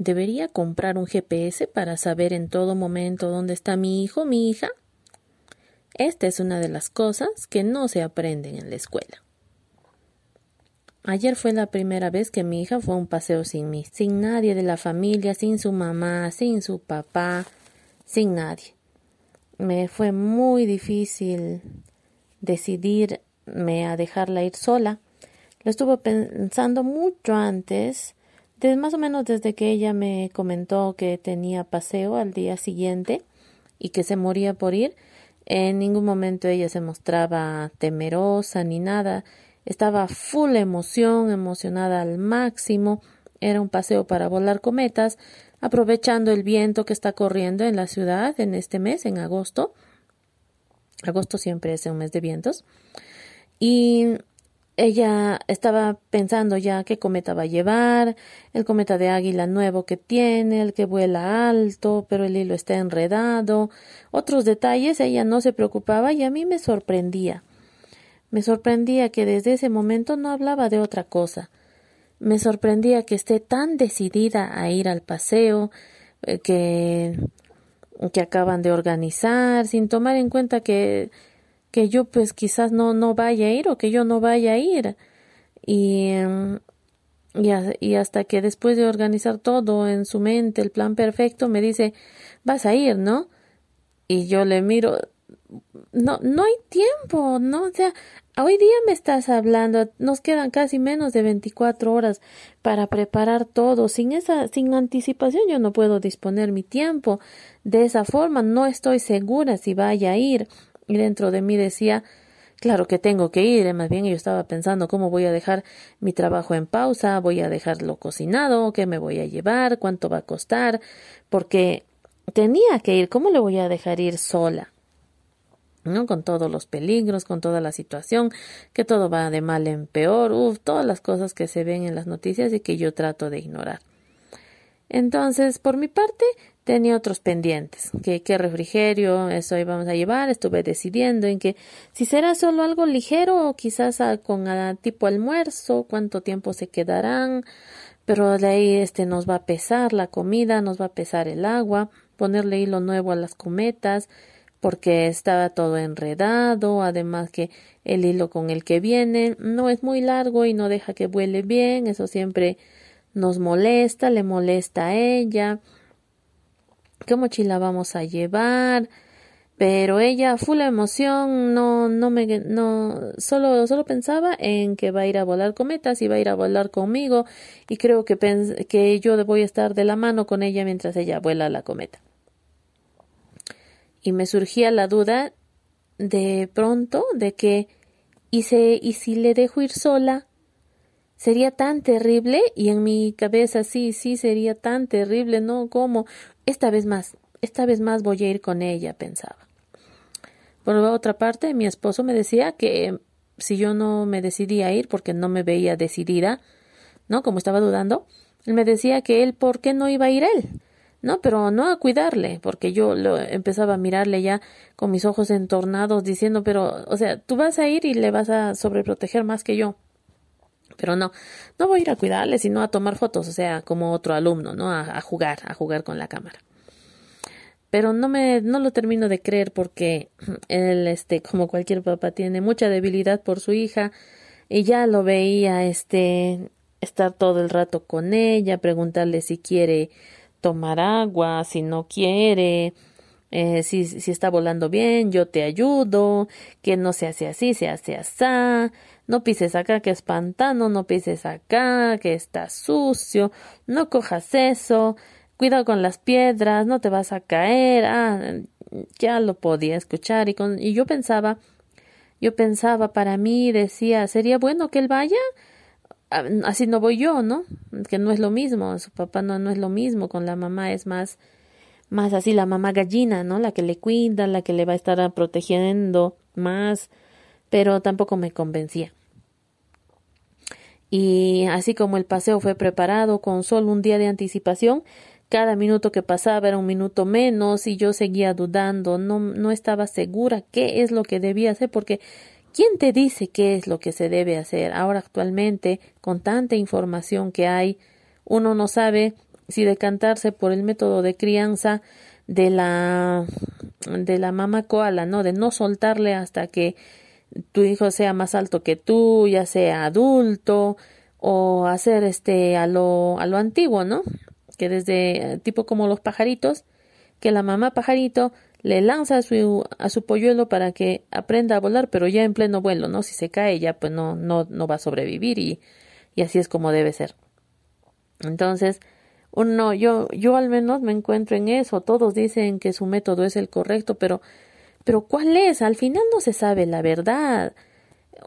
¿Debería comprar un GPS para saber en todo momento dónde está mi hijo, mi hija? Esta es una de las cosas que no se aprenden en la escuela. Ayer fue la primera vez que mi hija fue a un paseo sin mí, sin nadie de la familia, sin su mamá, sin su papá, sin nadie. Me fue muy difícil decidirme a dejarla ir sola. Lo estuve pensando mucho antes más o menos desde que ella me comentó que tenía paseo al día siguiente y que se moría por ir, en ningún momento ella se mostraba temerosa ni nada. Estaba full emoción, emocionada al máximo. Era un paseo para volar cometas, aprovechando el viento que está corriendo en la ciudad en este mes, en agosto. Agosto siempre es un mes de vientos. Y ella estaba pensando ya qué cometa va a llevar, el cometa de águila nuevo que tiene, el que vuela alto, pero el hilo está enredado, otros detalles, ella no se preocupaba y a mí me sorprendía. Me sorprendía que desde ese momento no hablaba de otra cosa. Me sorprendía que esté tan decidida a ir al paseo, eh, que que acaban de organizar, sin tomar en cuenta que que yo pues quizás no, no vaya a ir o que yo no vaya a ir. Y, y, y, hasta que después de organizar todo en su mente, el plan perfecto, me dice, vas a ir, ¿no? Y yo le miro, no, no hay tiempo, ¿no? O sea, hoy día me estás hablando, nos quedan casi menos de 24 horas para preparar todo. Sin esa, sin anticipación yo no puedo disponer mi tiempo. De esa forma no estoy segura si vaya a ir. Y dentro de mí decía, claro que tengo que ir. Más bien yo estaba pensando cómo voy a dejar mi trabajo en pausa, voy a dejarlo cocinado, qué me voy a llevar, cuánto va a costar, porque tenía que ir. ¿Cómo le voy a dejar ir sola? ¿No? Con todos los peligros, con toda la situación, que todo va de mal en peor, uff, todas las cosas que se ven en las noticias y que yo trato de ignorar. Entonces, por mi parte, tenía otros pendientes, que qué refrigerio, eso íbamos a llevar, estuve decidiendo en que si será solo algo ligero o quizás con tipo almuerzo, cuánto tiempo se quedarán, pero de ahí este nos va a pesar la comida, nos va a pesar el agua, ponerle hilo nuevo a las cometas, porque estaba todo enredado, además que el hilo con el que viene no es muy largo y no deja que vuele bien, eso siempre nos molesta, le molesta a ella, qué mochila vamos a llevar, pero ella full emoción, no, no me, no, solo, solo pensaba en que va a ir a volar cometas y va a ir a volar conmigo y creo que, que yo voy a estar de la mano con ella mientras ella vuela la cometa. Y me surgía la duda de pronto de que, ¿y, y si le dejo ir sola? Sería tan terrible y en mi cabeza sí, sí, sería tan terrible, ¿no? Como esta vez más, esta vez más voy a ir con ella, pensaba. Por otra parte, mi esposo me decía que si yo no me decidía a ir porque no me veía decidida, ¿no? Como estaba dudando, él me decía que él, ¿por qué no iba a ir él? No, pero no a cuidarle, porque yo lo empezaba a mirarle ya con mis ojos entornados diciendo, pero, o sea, tú vas a ir y le vas a sobreproteger más que yo. Pero no, no voy a ir a cuidarle, sino a tomar fotos, o sea, como otro alumno, ¿no? A, a jugar, a jugar con la cámara. Pero no me, no lo termino de creer porque él, este, como cualquier papá, tiene mucha debilidad por su hija y ya lo veía, este, estar todo el rato con ella, preguntarle si quiere tomar agua, si no quiere, eh, si, si está volando bien, yo te ayudo, que no se hace así, se hace así, no pises acá que es pantano, no pises acá que está sucio, no cojas eso, cuidado con las piedras, no te vas a caer, ah, ya lo podía escuchar. Y, con, y yo pensaba, yo pensaba para mí, decía, sería bueno que él vaya, así no voy yo, ¿no? Que no es lo mismo, su papá no, no es lo mismo, con la mamá es más, más así la mamá gallina, ¿no? La que le cuida, la que le va a estar protegiendo más, pero tampoco me convencía. Y así como el paseo fue preparado con solo un día de anticipación, cada minuto que pasaba era un minuto menos y yo seguía dudando, no, no estaba segura qué es lo que debía hacer porque ¿quién te dice qué es lo que se debe hacer? Ahora actualmente, con tanta información que hay, uno no sabe si decantarse por el método de crianza de la de la mamá koala, ¿no? De no soltarle hasta que tu hijo sea más alto que tú, ya sea adulto, o hacer este a lo, a lo antiguo, ¿no? Que desde tipo como los pajaritos, que la mamá pajarito le lanza a su, a su polluelo para que aprenda a volar, pero ya en pleno vuelo, ¿no? Si se cae ya pues no, no, no va a sobrevivir y, y así es como debe ser. Entonces, uno, yo, yo al menos me encuentro en eso. Todos dicen que su método es el correcto, pero, pero ¿cuál es? Al final no se sabe la verdad.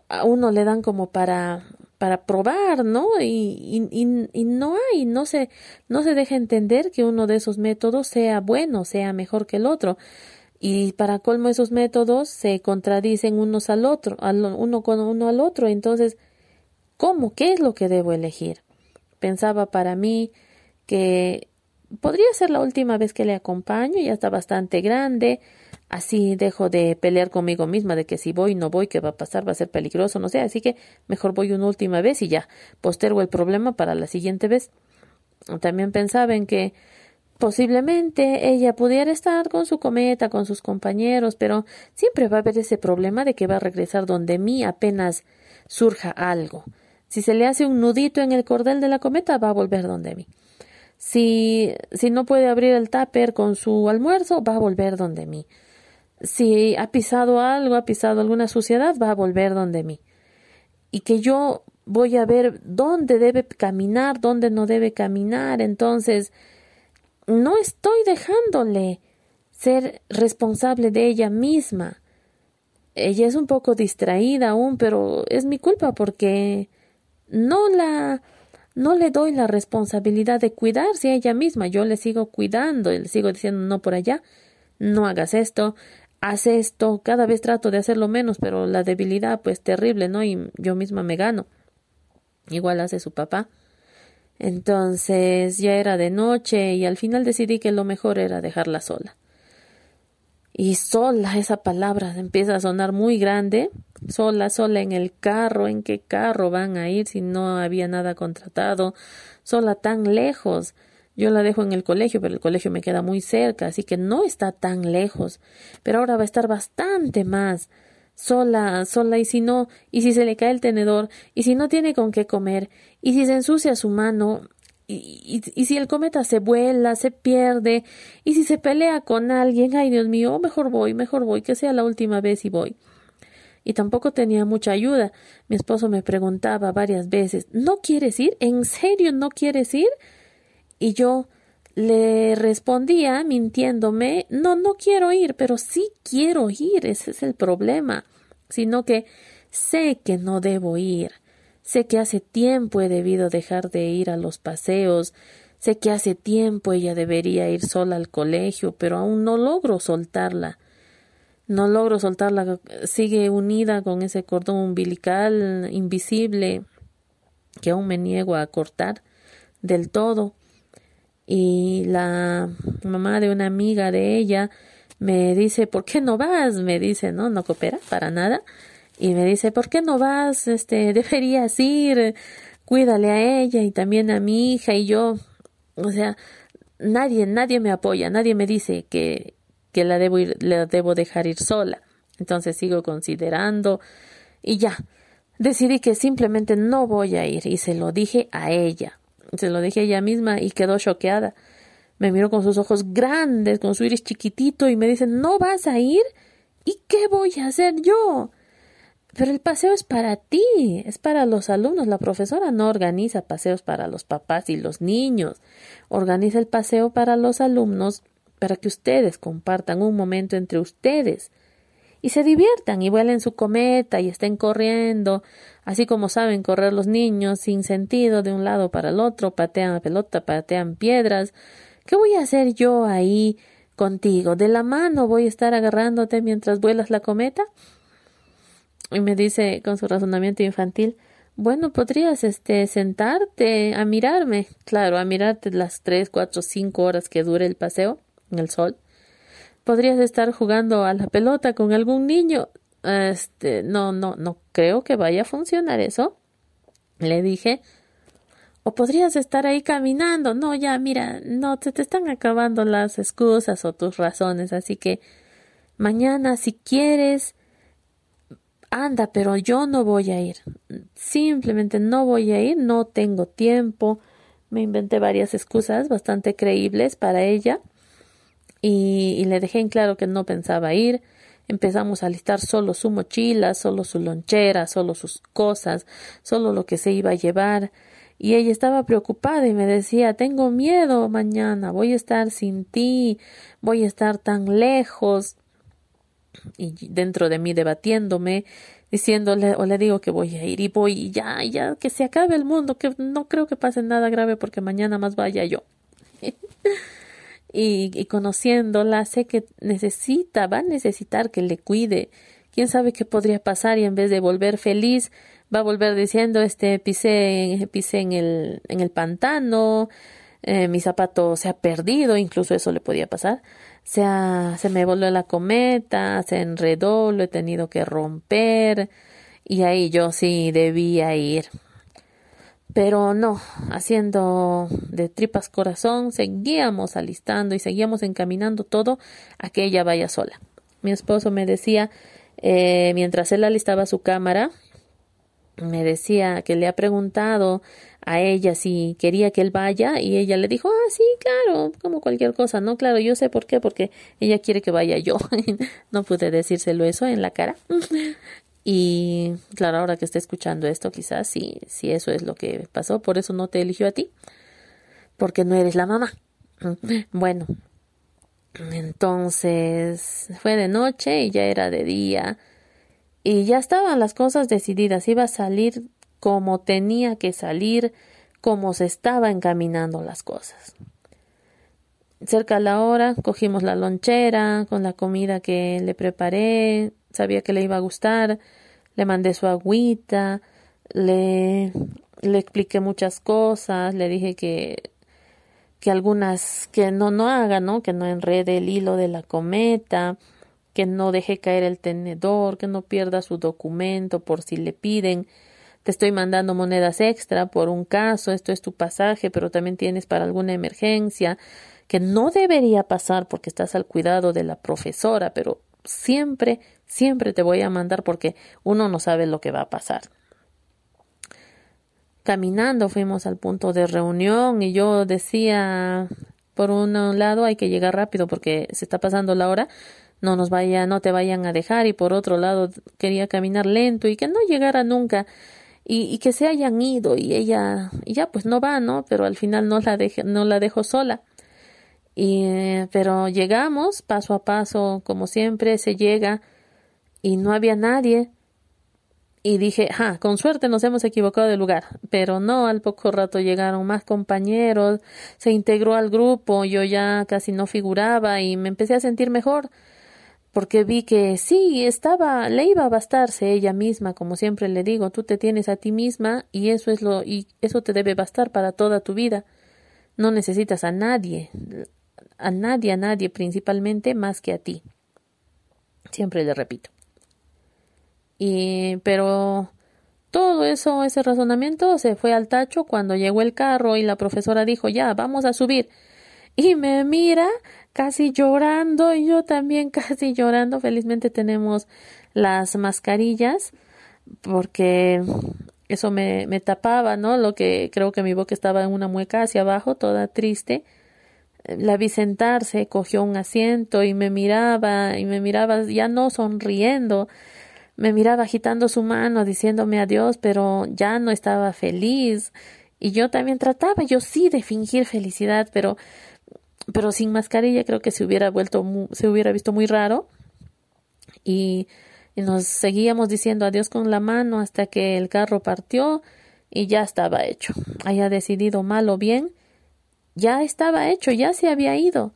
A uno le dan como para, para probar, ¿no? Y, y, no hay, no se, no se deja entender que uno de esos métodos sea bueno, sea mejor que el otro. Y para colmo esos métodos se contradicen unos al otro, uno con uno al otro. Entonces, ¿cómo? ¿Qué es lo que debo elegir? Pensaba para mí que podría ser la última vez que le acompaño, ya está bastante grande, así dejo de pelear conmigo misma de que si voy no voy, qué va a pasar, va a ser peligroso, no sé, así que mejor voy una última vez y ya postergo el problema para la siguiente vez. También pensaba en que posiblemente ella pudiera estar con su cometa, con sus compañeros, pero siempre va a haber ese problema de que va a regresar donde mí apenas surja algo. Si se le hace un nudito en el cordel de la cometa, va a volver donde mí. Si, si no puede abrir el tupper con su almuerzo, va a volver donde mí. Si ha pisado algo, ha pisado alguna suciedad, va a volver donde mí. Y que yo voy a ver dónde debe caminar, dónde no debe caminar. Entonces, no estoy dejándole ser responsable de ella misma. Ella es un poco distraída aún, pero es mi culpa porque no la no le doy la responsabilidad de cuidarse a ella misma, yo le sigo cuidando y le sigo diciendo no por allá, no hagas esto, haz esto, cada vez trato de hacerlo menos, pero la debilidad pues terrible, ¿no? Y yo misma me gano. Igual hace su papá. Entonces ya era de noche y al final decidí que lo mejor era dejarla sola. Y sola, esa palabra empieza a sonar muy grande. Sola, sola en el carro, ¿en qué carro van a ir si no había nada contratado? Sola tan lejos. Yo la dejo en el colegio, pero el colegio me queda muy cerca, así que no está tan lejos. Pero ahora va a estar bastante más. Sola, sola, y si no, y si se le cae el tenedor, y si no tiene con qué comer, y si se ensucia su mano, y, y, si el cometa se vuela, se pierde, y si se pelea con alguien, ay Dios mío, mejor voy, mejor voy, que sea la última vez y voy. Y tampoco tenía mucha ayuda. Mi esposo me preguntaba varias veces ¿No quieres ir? ¿En serio no quieres ir? Y yo le respondía, mintiéndome No, no quiero ir, pero sí quiero ir, ese es el problema. Sino que sé que no debo ir Sé que hace tiempo he debido dejar de ir a los paseos, sé que hace tiempo ella debería ir sola al colegio, pero aún no logro soltarla. No logro soltarla, sigue unida con ese cordón umbilical invisible que aún me niego a cortar del todo. Y la mamá de una amiga de ella me dice, ¿por qué no vas? Me dice, no, no coopera para nada y me dice, ¿por qué no vas? Este, deberías ir, cuídale a ella y también a mi hija y yo. O sea, nadie, nadie me apoya, nadie me dice que, que la debo ir, la debo dejar ir sola. Entonces sigo considerando y ya, decidí que simplemente no voy a ir y se lo dije a ella. Se lo dije a ella misma y quedó choqueada. Me miró con sus ojos grandes, con su iris chiquitito y me dice, ¿no vas a ir? ¿Y qué voy a hacer yo? Pero el paseo es para ti, es para los alumnos. La profesora no organiza paseos para los papás y los niños. Organiza el paseo para los alumnos para que ustedes compartan un momento entre ustedes y se diviertan y vuelen su cometa y estén corriendo, así como saben correr los niños sin sentido de un lado para el otro, patean la pelota, patean piedras. ¿Qué voy a hacer yo ahí contigo? ¿De la mano voy a estar agarrándote mientras vuelas la cometa? y me dice con su razonamiento infantil, bueno, podrías este sentarte a mirarme, claro, a mirarte las tres, cuatro, cinco horas que dure el paseo en el sol. Podrías estar jugando a la pelota con algún niño. Este, no, no, no creo que vaya a funcionar eso. Le dije, o podrías estar ahí caminando. No, ya, mira, no, se te están acabando las excusas o tus razones, así que mañana, si quieres, anda, pero yo no voy a ir. Simplemente no voy a ir, no tengo tiempo. Me inventé varias excusas bastante creíbles para ella y, y le dejé en claro que no pensaba ir. Empezamos a listar solo su mochila, solo su lonchera, solo sus cosas, solo lo que se iba a llevar y ella estaba preocupada y me decía tengo miedo mañana, voy a estar sin ti, voy a estar tan lejos y dentro de mí debatiéndome, diciéndole o le digo que voy a ir y voy y ya, ya, que se acabe el mundo, que no creo que pase nada grave porque mañana más vaya yo. y, y conociéndola sé que necesita, va a necesitar que le cuide. Quién sabe qué podría pasar y en vez de volver feliz, va a volver diciendo, este, pisé, en el, en el pantano, eh, mi zapato se ha perdido, incluso eso le podía pasar, se, ha, se me volvió la cometa, se enredó, lo he tenido que romper, y ahí yo sí debía ir. Pero no, haciendo de tripas corazón, seguíamos alistando y seguíamos encaminando todo a que ella vaya sola. Mi esposo me decía, eh, mientras él alistaba su cámara, me decía que le ha preguntado a ella si quería que él vaya y ella le dijo, ah, sí, claro, como cualquier cosa, no, claro, yo sé por qué, porque ella quiere que vaya yo. no pude decírselo eso en la cara. Y claro, ahora que esté escuchando esto, quizás sí, sí, eso es lo que pasó, por eso no te eligió a ti, porque no eres la mamá. bueno, entonces fue de noche y ya era de día. Y ya estaban las cosas decididas, iba a salir como tenía que salir, como se estaba encaminando las cosas. Cerca a la hora cogimos la lonchera con la comida que le preparé, sabía que le iba a gustar, le mandé su agüita, le, le expliqué muchas cosas, le dije que que algunas que no no haga, ¿no? Que no enrede el hilo de la cometa, que no deje caer el tenedor, que no pierda su documento por si le piden. Te estoy mandando monedas extra por un caso, esto es tu pasaje, pero también tienes para alguna emergencia que no debería pasar porque estás al cuidado de la profesora, pero siempre, siempre te voy a mandar porque uno no sabe lo que va a pasar. Caminando fuimos al punto de reunión y yo decía, por un lado hay que llegar rápido porque se está pasando la hora, no nos vaya, no te vayan a dejar y por otro lado quería caminar lento y que no llegara nunca y, que se hayan ido y ella y ya pues no va, ¿no? Pero al final no la dejé, no la dejo sola. Y pero llegamos paso a paso, como siempre se llega y no había nadie. Y dije, ja, con suerte nos hemos equivocado de lugar. Pero no, al poco rato llegaron más compañeros, se integró al grupo, yo ya casi no figuraba y me empecé a sentir mejor porque vi que sí, estaba, le iba a bastarse ella misma, como siempre le digo, tú te tienes a ti misma y eso es lo, y eso te debe bastar para toda tu vida. No necesitas a nadie, a nadie, a nadie principalmente más que a ti. Siempre le repito. Y, pero todo eso, ese razonamiento se fue al tacho cuando llegó el carro y la profesora dijo, ya, vamos a subir. Y me mira casi llorando y yo también casi llorando. Felizmente tenemos las mascarillas porque eso me, me tapaba, ¿no? Lo que creo que mi boca estaba en una mueca hacia abajo, toda triste. La vi sentarse, cogió un asiento y me miraba y me miraba ya no sonriendo, me miraba agitando su mano, diciéndome adiós, pero ya no estaba feliz. Y yo también trataba, yo sí, de fingir felicidad, pero pero sin mascarilla creo que se hubiera vuelto se hubiera visto muy raro. Y, nos seguíamos diciendo adiós con la mano hasta que el carro partió y ya estaba hecho. Haya decidido mal o bien ya estaba hecho ya se había ido.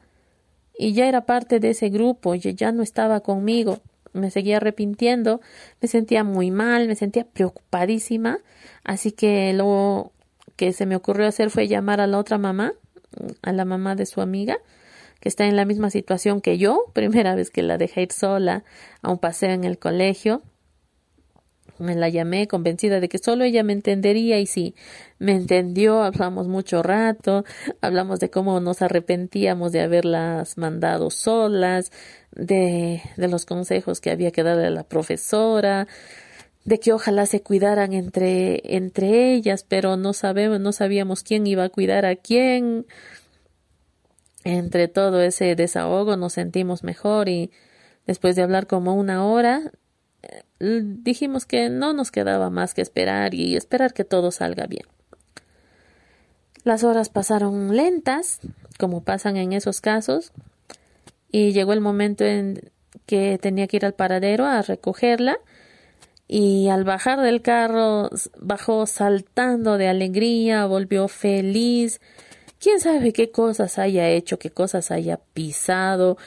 Y ya era parte de ese grupo y ya no estaba conmigo me seguía arrepintiendo, me sentía muy mal, me sentía preocupadísima, así que lo que se me ocurrió hacer fue llamar a la otra mamá, a la mamá de su amiga, que está en la misma situación que yo, primera vez que la dejé ir sola a un paseo en el colegio, me la llamé convencida de que solo ella me entendería y sí, me entendió, hablamos mucho rato, hablamos de cómo nos arrepentíamos de haberlas mandado solas, de, de los consejos que había que darle a la profesora, de que ojalá se cuidaran entre, entre ellas, pero no sabemos, no sabíamos quién iba a cuidar a quién. Entre todo ese desahogo nos sentimos mejor y después de hablar como una hora dijimos que no nos quedaba más que esperar y esperar que todo salga bien. Las horas pasaron lentas, como pasan en esos casos, y llegó el momento en que tenía que ir al paradero a recogerla y al bajar del carro bajó saltando de alegría, volvió feliz. Quién sabe qué cosas haya hecho, qué cosas haya pisado,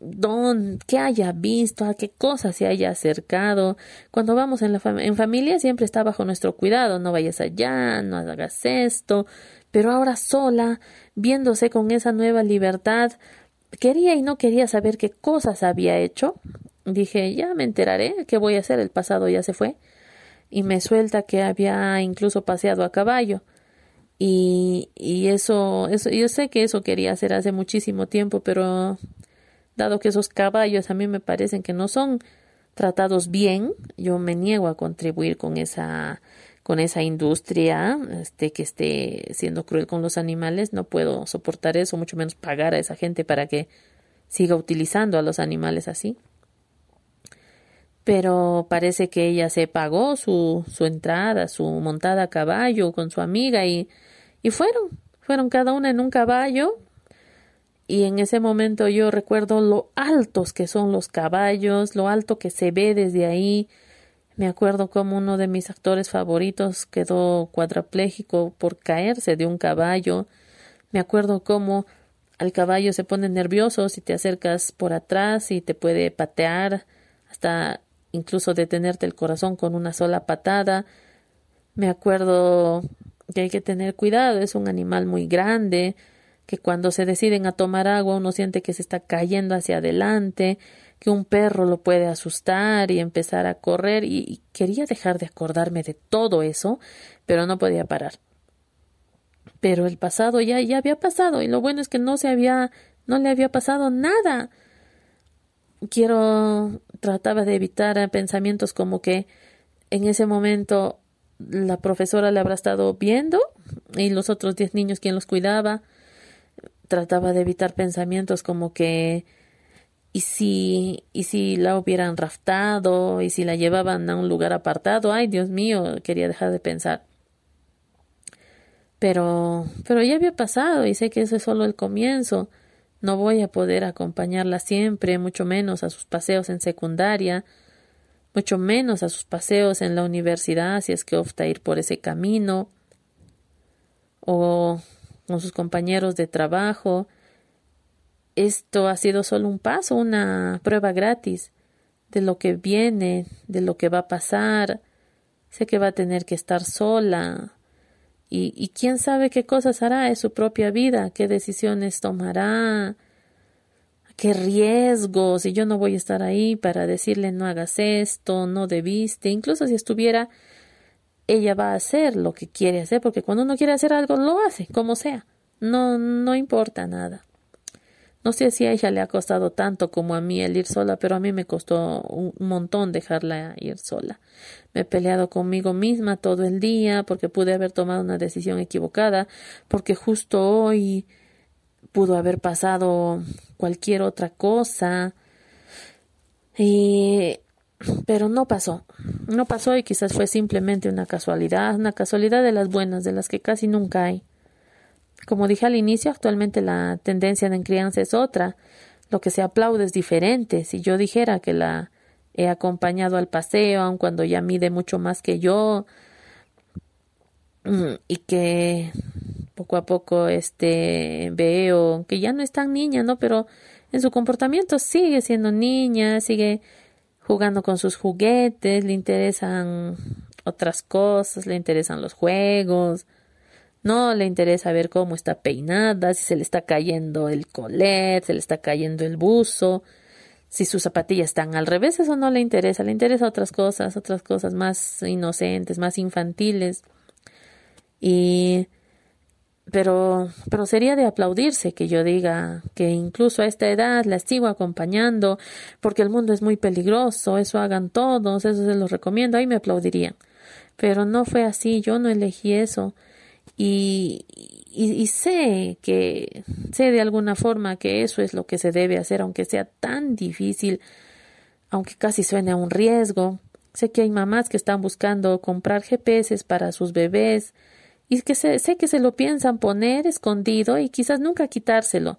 don, qué haya visto, a qué cosas se haya acercado. Cuando vamos en, la en familia siempre está bajo nuestro cuidado, no vayas allá, no hagas esto, pero ahora sola, viéndose con esa nueva libertad, quería y no quería saber qué cosas había hecho. Dije, ya me enteraré, qué voy a hacer, el pasado ya se fue. Y me suelta que había incluso paseado a caballo. Y, y eso, eso, yo sé que eso quería hacer hace muchísimo tiempo, pero dado que esos caballos a mí me parecen que no son tratados bien, yo me niego a contribuir con esa con esa industria este que esté siendo cruel con los animales, no puedo soportar eso, mucho menos pagar a esa gente para que siga utilizando a los animales así. Pero parece que ella se pagó su, su entrada, su montada a caballo con su amiga y, y fueron, fueron cada una en un caballo y en ese momento yo recuerdo lo altos que son los caballos, lo alto que se ve desde ahí. Me acuerdo como uno de mis actores favoritos quedó cuadrapléjico por caerse de un caballo. Me acuerdo cómo al caballo se pone nervioso si te acercas por atrás y te puede patear hasta incluso detenerte el corazón con una sola patada. Me acuerdo que hay que tener cuidado, es un animal muy grande, que cuando se deciden a tomar agua uno siente que se está cayendo hacia adelante, que un perro lo puede asustar y empezar a correr y, quería dejar de acordarme de todo eso, pero no podía parar. Pero el pasado ya, ya había pasado y lo bueno es que no se había, no le había pasado nada. Quiero, trataba de evitar pensamientos como que en ese momento la profesora le habrá estado viendo y los otros diez niños quien los cuidaba trataba de evitar pensamientos como que y si y si la hubieran raftado y si la llevaban a un lugar apartado, ay Dios mío, quería dejar de pensar. Pero pero ya había pasado y sé que eso es solo el comienzo. No voy a poder acompañarla siempre, mucho menos a sus paseos en secundaria, mucho menos a sus paseos en la universidad si es que opta ir por ese camino o con sus compañeros de trabajo. Esto ha sido solo un paso, una prueba gratis de lo que viene, de lo que va a pasar. Sé que va a tener que estar sola. Y, quién sabe qué cosas hará en su propia vida, qué decisiones tomará, qué riesgos. Y yo no voy a estar ahí para decirle no hagas esto, no debiste. Incluso si estuviera ella va a hacer lo que quiere hacer, porque cuando uno quiere hacer algo, lo hace, como sea. No, no importa nada. No sé si a ella le ha costado tanto como a mí el ir sola, pero a mí me costó un montón dejarla ir sola. Me he peleado conmigo misma todo el día porque pude haber tomado una decisión equivocada, porque justo hoy pudo haber pasado cualquier otra cosa. Y pero no pasó. No pasó y quizás fue simplemente una casualidad, una casualidad de las buenas, de las que casi nunca hay. Como dije al inicio, actualmente la tendencia de crianza es otra. Lo que se aplaude es diferente. Si yo dijera que la he acompañado al paseo, aun cuando ya mide mucho más que yo, mm, y que poco a poco este veo que ya no es tan niña, ¿no? Pero en su comportamiento sigue siendo niña, sigue jugando con sus juguetes, le interesan otras cosas, le interesan los juegos, no le interesa ver cómo está peinada, si se le está cayendo el colet, se le está cayendo el buzo, si sus zapatillas están al revés, eso no le interesa, le interesa otras cosas, otras cosas más inocentes, más infantiles. Y pero pero sería de aplaudirse que yo diga que incluso a esta edad la sigo acompañando porque el mundo es muy peligroso, eso hagan todos, eso se los recomiendo, ahí me aplaudirían. Pero no fue así, yo no elegí eso y, y, sé que sé de alguna forma que eso es lo que se debe hacer, aunque sea tan difícil, aunque casi suene a un riesgo. Sé que hay mamás que están buscando comprar GPS para sus bebés y que sé, sé que se lo piensan poner escondido y quizás nunca quitárselo.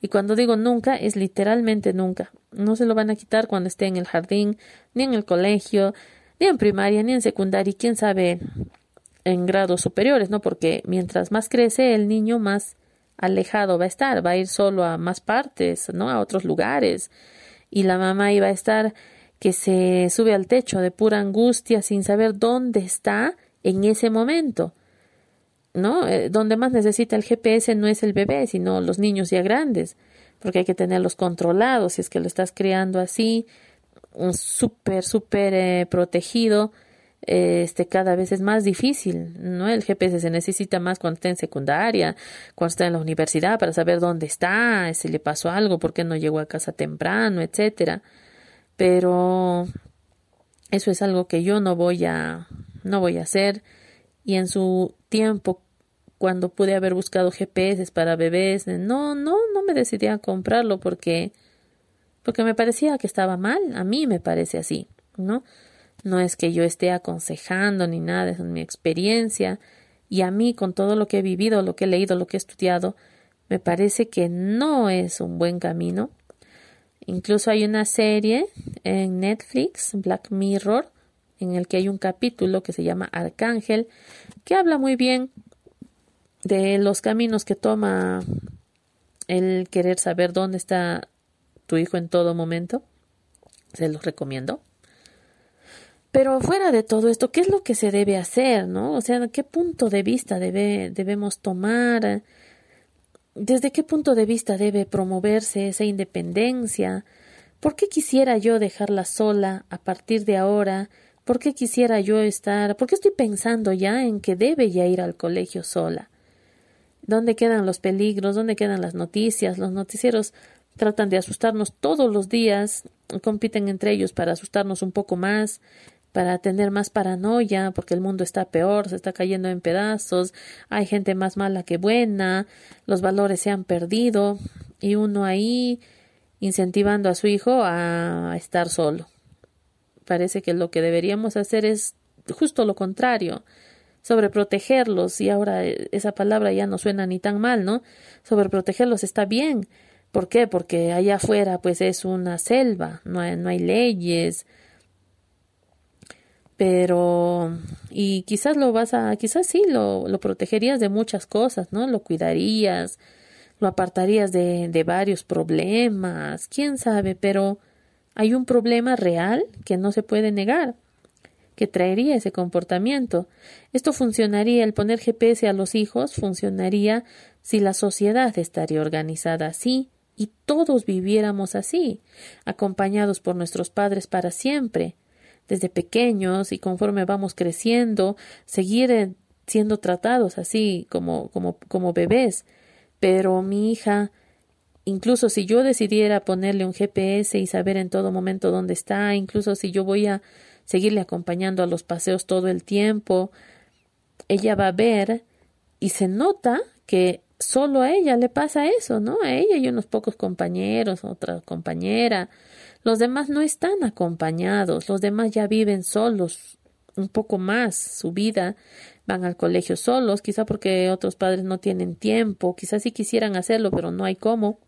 Y cuando digo nunca, es literalmente nunca. No se lo van a quitar cuando esté en el jardín, ni en el colegio, ni en primaria, ni en secundaria, y quién sabe en grados superiores, ¿no? Porque mientras más crece el niño, más alejado va a estar, va a ir solo a más partes, ¿no? A otros lugares. Y la mamá iba a estar que se sube al techo de pura angustia sin saber dónde está en ese momento. ¿No? Eh, donde más necesita el GPS no es el bebé, sino los niños ya grandes, porque hay que tenerlos controlados, si es que lo estás criando así, súper, súper eh, protegido, este cada vez es más difícil, ¿no? El GPS se necesita más cuando está en secundaria, cuando está en la universidad para saber dónde está, si le pasó algo, por qué no llegó a casa temprano, etcétera. Pero eso es algo que yo no voy a no voy a hacer y en su tiempo cuando pude haber buscado GPS para bebés, no, no, no me decidí a comprarlo porque porque me parecía que estaba mal, a mí me parece así, ¿no? No es que yo esté aconsejando ni nada, es mi experiencia y a mí con todo lo que he vivido, lo que he leído, lo que he estudiado, me parece que no es un buen camino. Incluso hay una serie en Netflix, Black Mirror, en el que hay un capítulo que se llama Arcángel, que habla muy bien de los caminos que toma el querer saber dónde está tu hijo en todo momento. Se los recomiendo. Pero fuera de todo esto, ¿qué es lo que se debe hacer, no? O sea, ¿qué punto de vista debe, debemos tomar? ¿Desde qué punto de vista debe promoverse esa independencia? ¿Por qué quisiera yo dejarla sola a partir de ahora? ¿Por qué quisiera yo estar? ¿Por qué estoy pensando ya en que debe ya ir al colegio sola? ¿Dónde quedan los peligros? ¿Dónde quedan las noticias? Los noticieros tratan de asustarnos todos los días, compiten entre ellos para asustarnos un poco más, para tener más paranoia, porque el mundo está peor, se está cayendo en pedazos, hay gente más mala que buena, los valores se han perdido, y uno ahí incentivando a su hijo a estar solo. Parece que lo que deberíamos hacer es justo lo contrario, sobreprotegerlos, y ahora esa palabra ya no suena ni tan mal, ¿no? Sobreprotegerlos está bien. ¿Por qué? Porque allá afuera pues es una selva, no hay, no hay leyes, pero y quizás lo vas a quizás sí lo, lo protegerías de muchas cosas no lo cuidarías lo apartarías de, de varios problemas quién sabe pero hay un problema real que no se puede negar que traería ese comportamiento. Esto funcionaría, el poner GPS a los hijos funcionaría si la sociedad estaría organizada así y todos viviéramos así, acompañados por nuestros padres para siempre, desde pequeños y conforme vamos creciendo, seguir eh, siendo tratados así como, como, como bebés. Pero mi hija, incluso si yo decidiera ponerle un GPS y saber en todo momento dónde está, incluso si yo voy a seguirle acompañando a los paseos todo el tiempo, ella va a ver y se nota que solo a ella le pasa eso, ¿no? A ella y unos pocos compañeros, otra compañera, los demás no están acompañados, los demás ya viven solos un poco más su vida, van al colegio solos, quizá porque otros padres no tienen tiempo, quizás sí quisieran hacerlo, pero no hay cómo.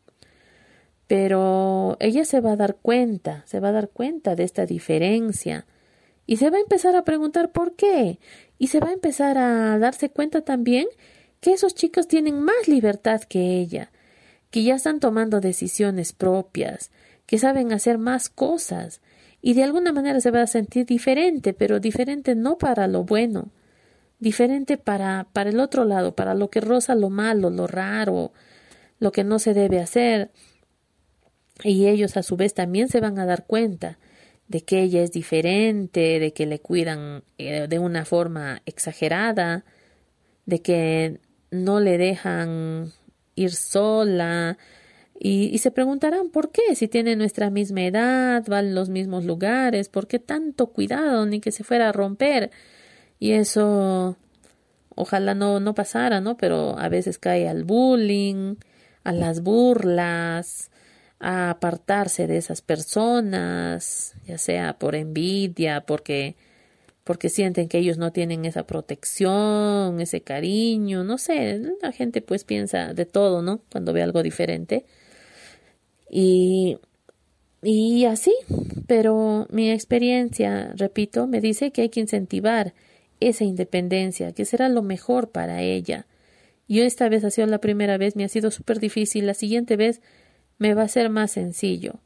Pero ella se va a dar cuenta, se va a dar cuenta de esta diferencia y se va a empezar a preguntar por qué y se va a empezar a darse cuenta también que esos chicos tienen más libertad que ella, que ya están tomando decisiones propias, que saben hacer más cosas y de alguna manera se va a sentir diferente, pero diferente no para lo bueno, diferente para, para el otro lado, para lo que roza lo malo, lo raro, lo que no se debe hacer. Y ellos a su vez también se van a dar cuenta de que ella es diferente, de que le cuidan eh, de una forma exagerada, de que no le dejan ir sola, y, se preguntarán por qué, si tiene nuestra misma edad, van los mismos lugares, por qué tanto cuidado, ni que se fuera a romper. Y eso ojalá no, no pasara, ¿no? Pero a veces cae al bullying, a las burlas, a apartarse de esas personas, ya sea por envidia, porque porque sienten que ellos no tienen esa protección, ese cariño, no sé, la gente pues piensa de todo, ¿no? Cuando ve algo diferente. Y, y así, pero mi experiencia, repito, me dice que hay que incentivar esa independencia, que será lo mejor para ella. Yo esta vez ha sido la primera vez, me ha sido súper difícil, la siguiente vez me va a ser más sencillo.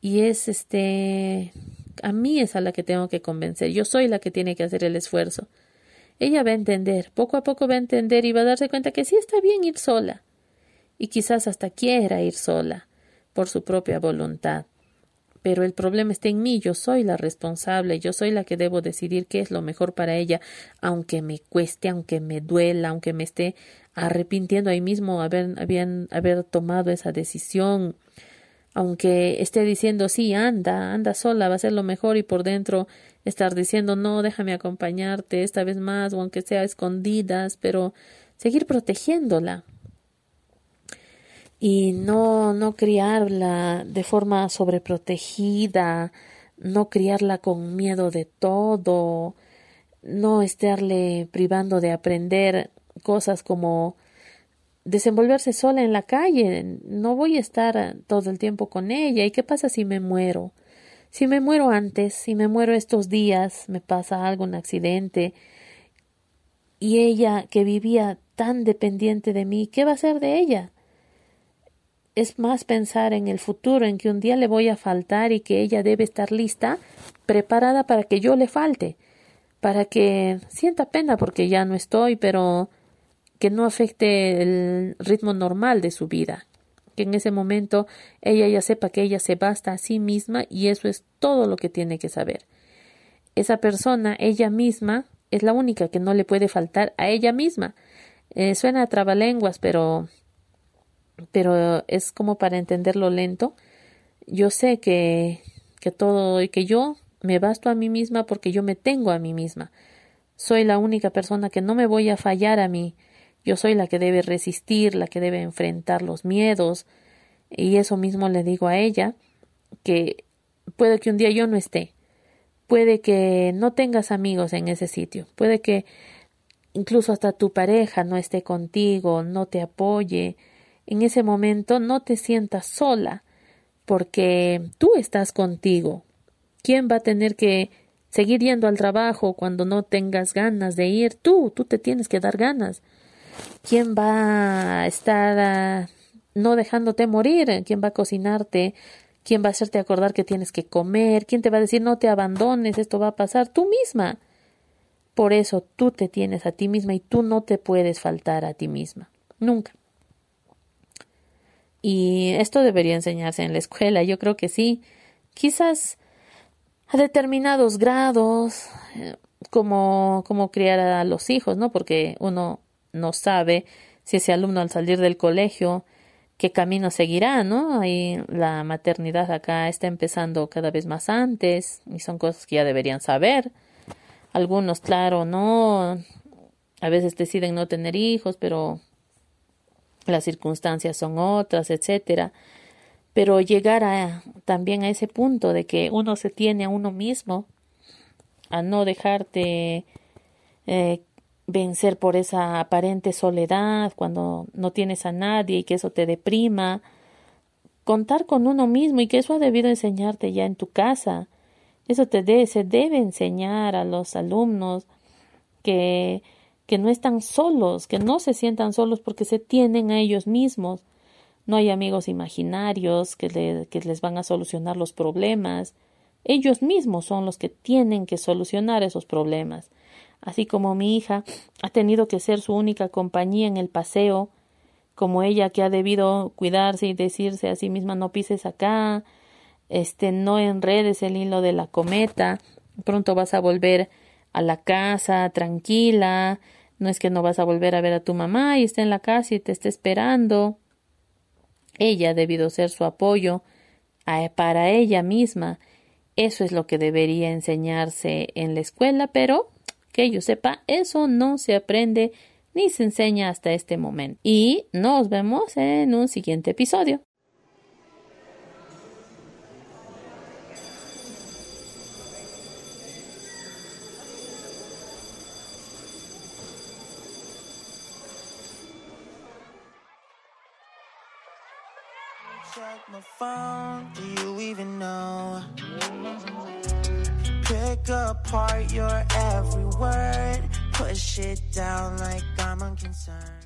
Y es este, a mí es a la que tengo que convencer, yo soy la que tiene que hacer el esfuerzo. Ella va a entender, poco a poco va a entender y va a darse cuenta que sí está bien ir sola. Y quizás hasta quiera ir sola por su propia voluntad. Pero el problema está en mí, yo soy la responsable, yo soy la que debo decidir qué es lo mejor para ella, aunque me cueste, aunque me duela, aunque me esté arrepintiendo ahí mismo haber, haber tomado esa decisión, aunque esté diciendo sí, anda, anda sola, va a ser lo mejor y por dentro estar diciendo no, déjame acompañarte esta vez más, o aunque sea escondidas, pero seguir protegiéndola y no, no criarla de forma sobreprotegida, no criarla con miedo de todo, no estarle privando de aprender cosas como desenvolverse sola en la calle, no voy a estar todo el tiempo con ella. ¿Y qué pasa si me muero? Si me muero antes, si me muero estos días, me pasa algo, un accidente, y ella que vivía tan dependiente de mí, ¿qué va a ser de ella? Es más pensar en el futuro, en que un día le voy a faltar y que ella debe estar lista, preparada para que yo le falte, para que sienta pena porque ya no estoy, pero que no afecte el ritmo normal de su vida, que en ese momento ella ya sepa que ella se basta a sí misma y eso es todo lo que tiene que saber. Esa persona, ella misma, es la única que no le puede faltar a ella misma. Eh, suena a trabalenguas, pero pero es como para entenderlo lento. Yo sé que, que todo y que yo me basto a mí misma porque yo me tengo a mí misma. Soy la única persona que no me voy a fallar a mí. Yo soy la que debe resistir, la que debe enfrentar los miedos. Y eso mismo le digo a ella, que puede que un día yo no esté. Puede que no tengas amigos en ese sitio. Puede que incluso hasta tu pareja no esté contigo, no te apoye, en ese momento no te sientas sola, porque tú estás contigo. ¿Quién va a tener que seguir yendo al trabajo cuando no tengas ganas de ir? Tú, tú te tienes que dar ganas. ¿Quién va a estar ah, no dejándote morir? ¿Quién va a cocinarte? ¿Quién va a hacerte acordar que tienes que comer? ¿Quién te va a decir no te abandones, esto va a pasar? Tú misma. Por eso tú te tienes a ti misma y tú no te puedes faltar a ti misma. Nunca. Y esto debería enseñarse en la escuela, yo creo que sí. Quizás a determinados grados, eh, como, como criar a los hijos, ¿no? Porque uno no sabe si ese alumno al salir del colegio qué camino seguirá, ¿no? Ahí la maternidad acá está empezando cada vez más antes y son cosas que ya deberían saber. Algunos, claro, no, a veces deciden no tener hijos, pero las circunstancias son otras, etcétera. Pero llegar a, también a ese punto de que uno se tiene a uno mismo, a no dejarte eh, vencer por esa aparente soledad cuando no tienes a nadie y que eso te deprima, contar con uno mismo y que eso ha debido enseñarte ya en tu casa. Eso te debe, se debe enseñar a los alumnos que que no están solos, que no se sientan solos porque se tienen a ellos mismos. No hay amigos imaginarios que, que les van a solucionar los problemas. Ellos mismos son los que tienen que solucionar esos problemas. Así como mi hija ha tenido que ser su única compañía en el paseo, como ella que ha debido cuidarse y decirse a sí misma no pises acá, este no enredes el hilo de la cometa, pronto vas a volver a la casa tranquila, no es que no vas a volver a ver a tu mamá y está en la casa y te está esperando. Ella ha debido ser su apoyo para ella misma. Eso es lo que debería enseñarse en la escuela, pero que yo sepa, eso no se aprende ni se enseña hasta este momento. Y nos vemos en un siguiente episodio. Know? Pick apart your every word, push it down like I'm unconcerned.